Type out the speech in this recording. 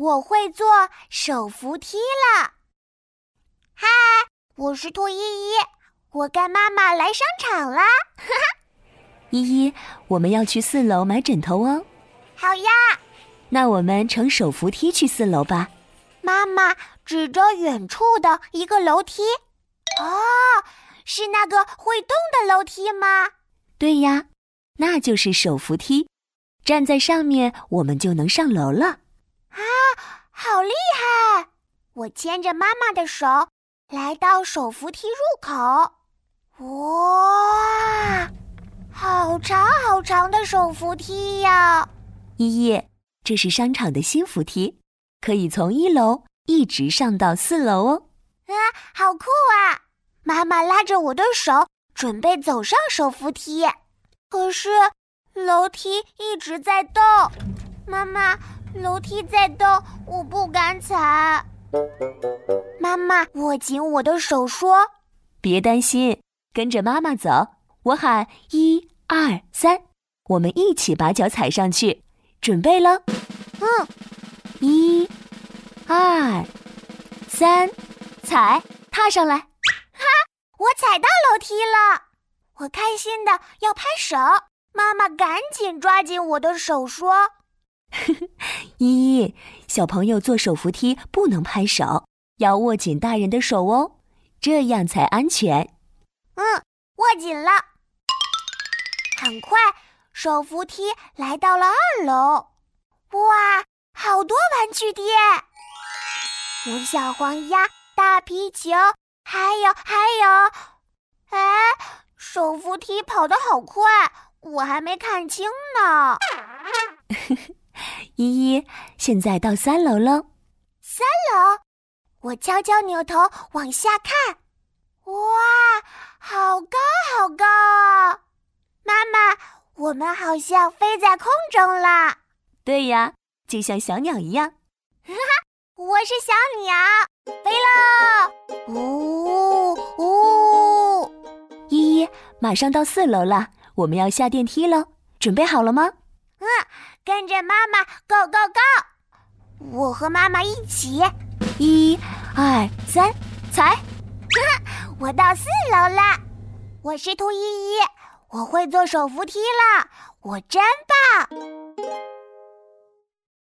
我会坐手扶梯了。嗨，我是兔依依，我跟妈妈来商场啦。哈哈，依依，我们要去四楼买枕头哦。好呀，那我们乘手扶梯去四楼吧。妈妈指着远处的一个楼梯。哦，是那个会动的楼梯吗？对呀，那就是手扶梯。站在上面，我们就能上楼了。啊，好厉害！我牵着妈妈的手来到手扶梯入口。哇，好长好长的手扶梯呀！依依，这是商场的新扶梯，可以从一楼一直上到四楼哦。啊，好酷啊！妈妈拉着我的手，准备走上手扶梯，可是。楼梯一直在动，妈妈，楼梯在动，我不敢踩。妈妈握紧我的手说：“别担心，跟着妈妈走。我喊一二三，我们一起把脚踩上去。准备了？嗯，一、二、三，踩，踏上来。哈，我踩到楼梯了，我开心的要拍手。”妈妈赶紧抓紧我的手说：“ 依依，小朋友坐手扶梯不能拍手，要握紧大人的手哦，这样才安全。”嗯，握紧了。很快，手扶梯来到了二楼。哇，好多玩具店，有小黄鸭、大皮球，还有还有……哎，手扶梯跑得好快。我还没看清呢，依依，现在到三楼喽。三楼，我悄悄扭头往下看，哇，好高好高啊！妈妈，我们好像飞在空中了。对呀，就像小鸟一样。哈哈，我是小鸟，飞喽！呜呜，依依，马上到四楼了。我们要下电梯喽，准备好了吗？嗯，跟着妈妈，Go Go Go！我和妈妈一起，一、二、三，踩！哈 我到四楼了，我是兔依依，我会坐手扶梯了，我真棒！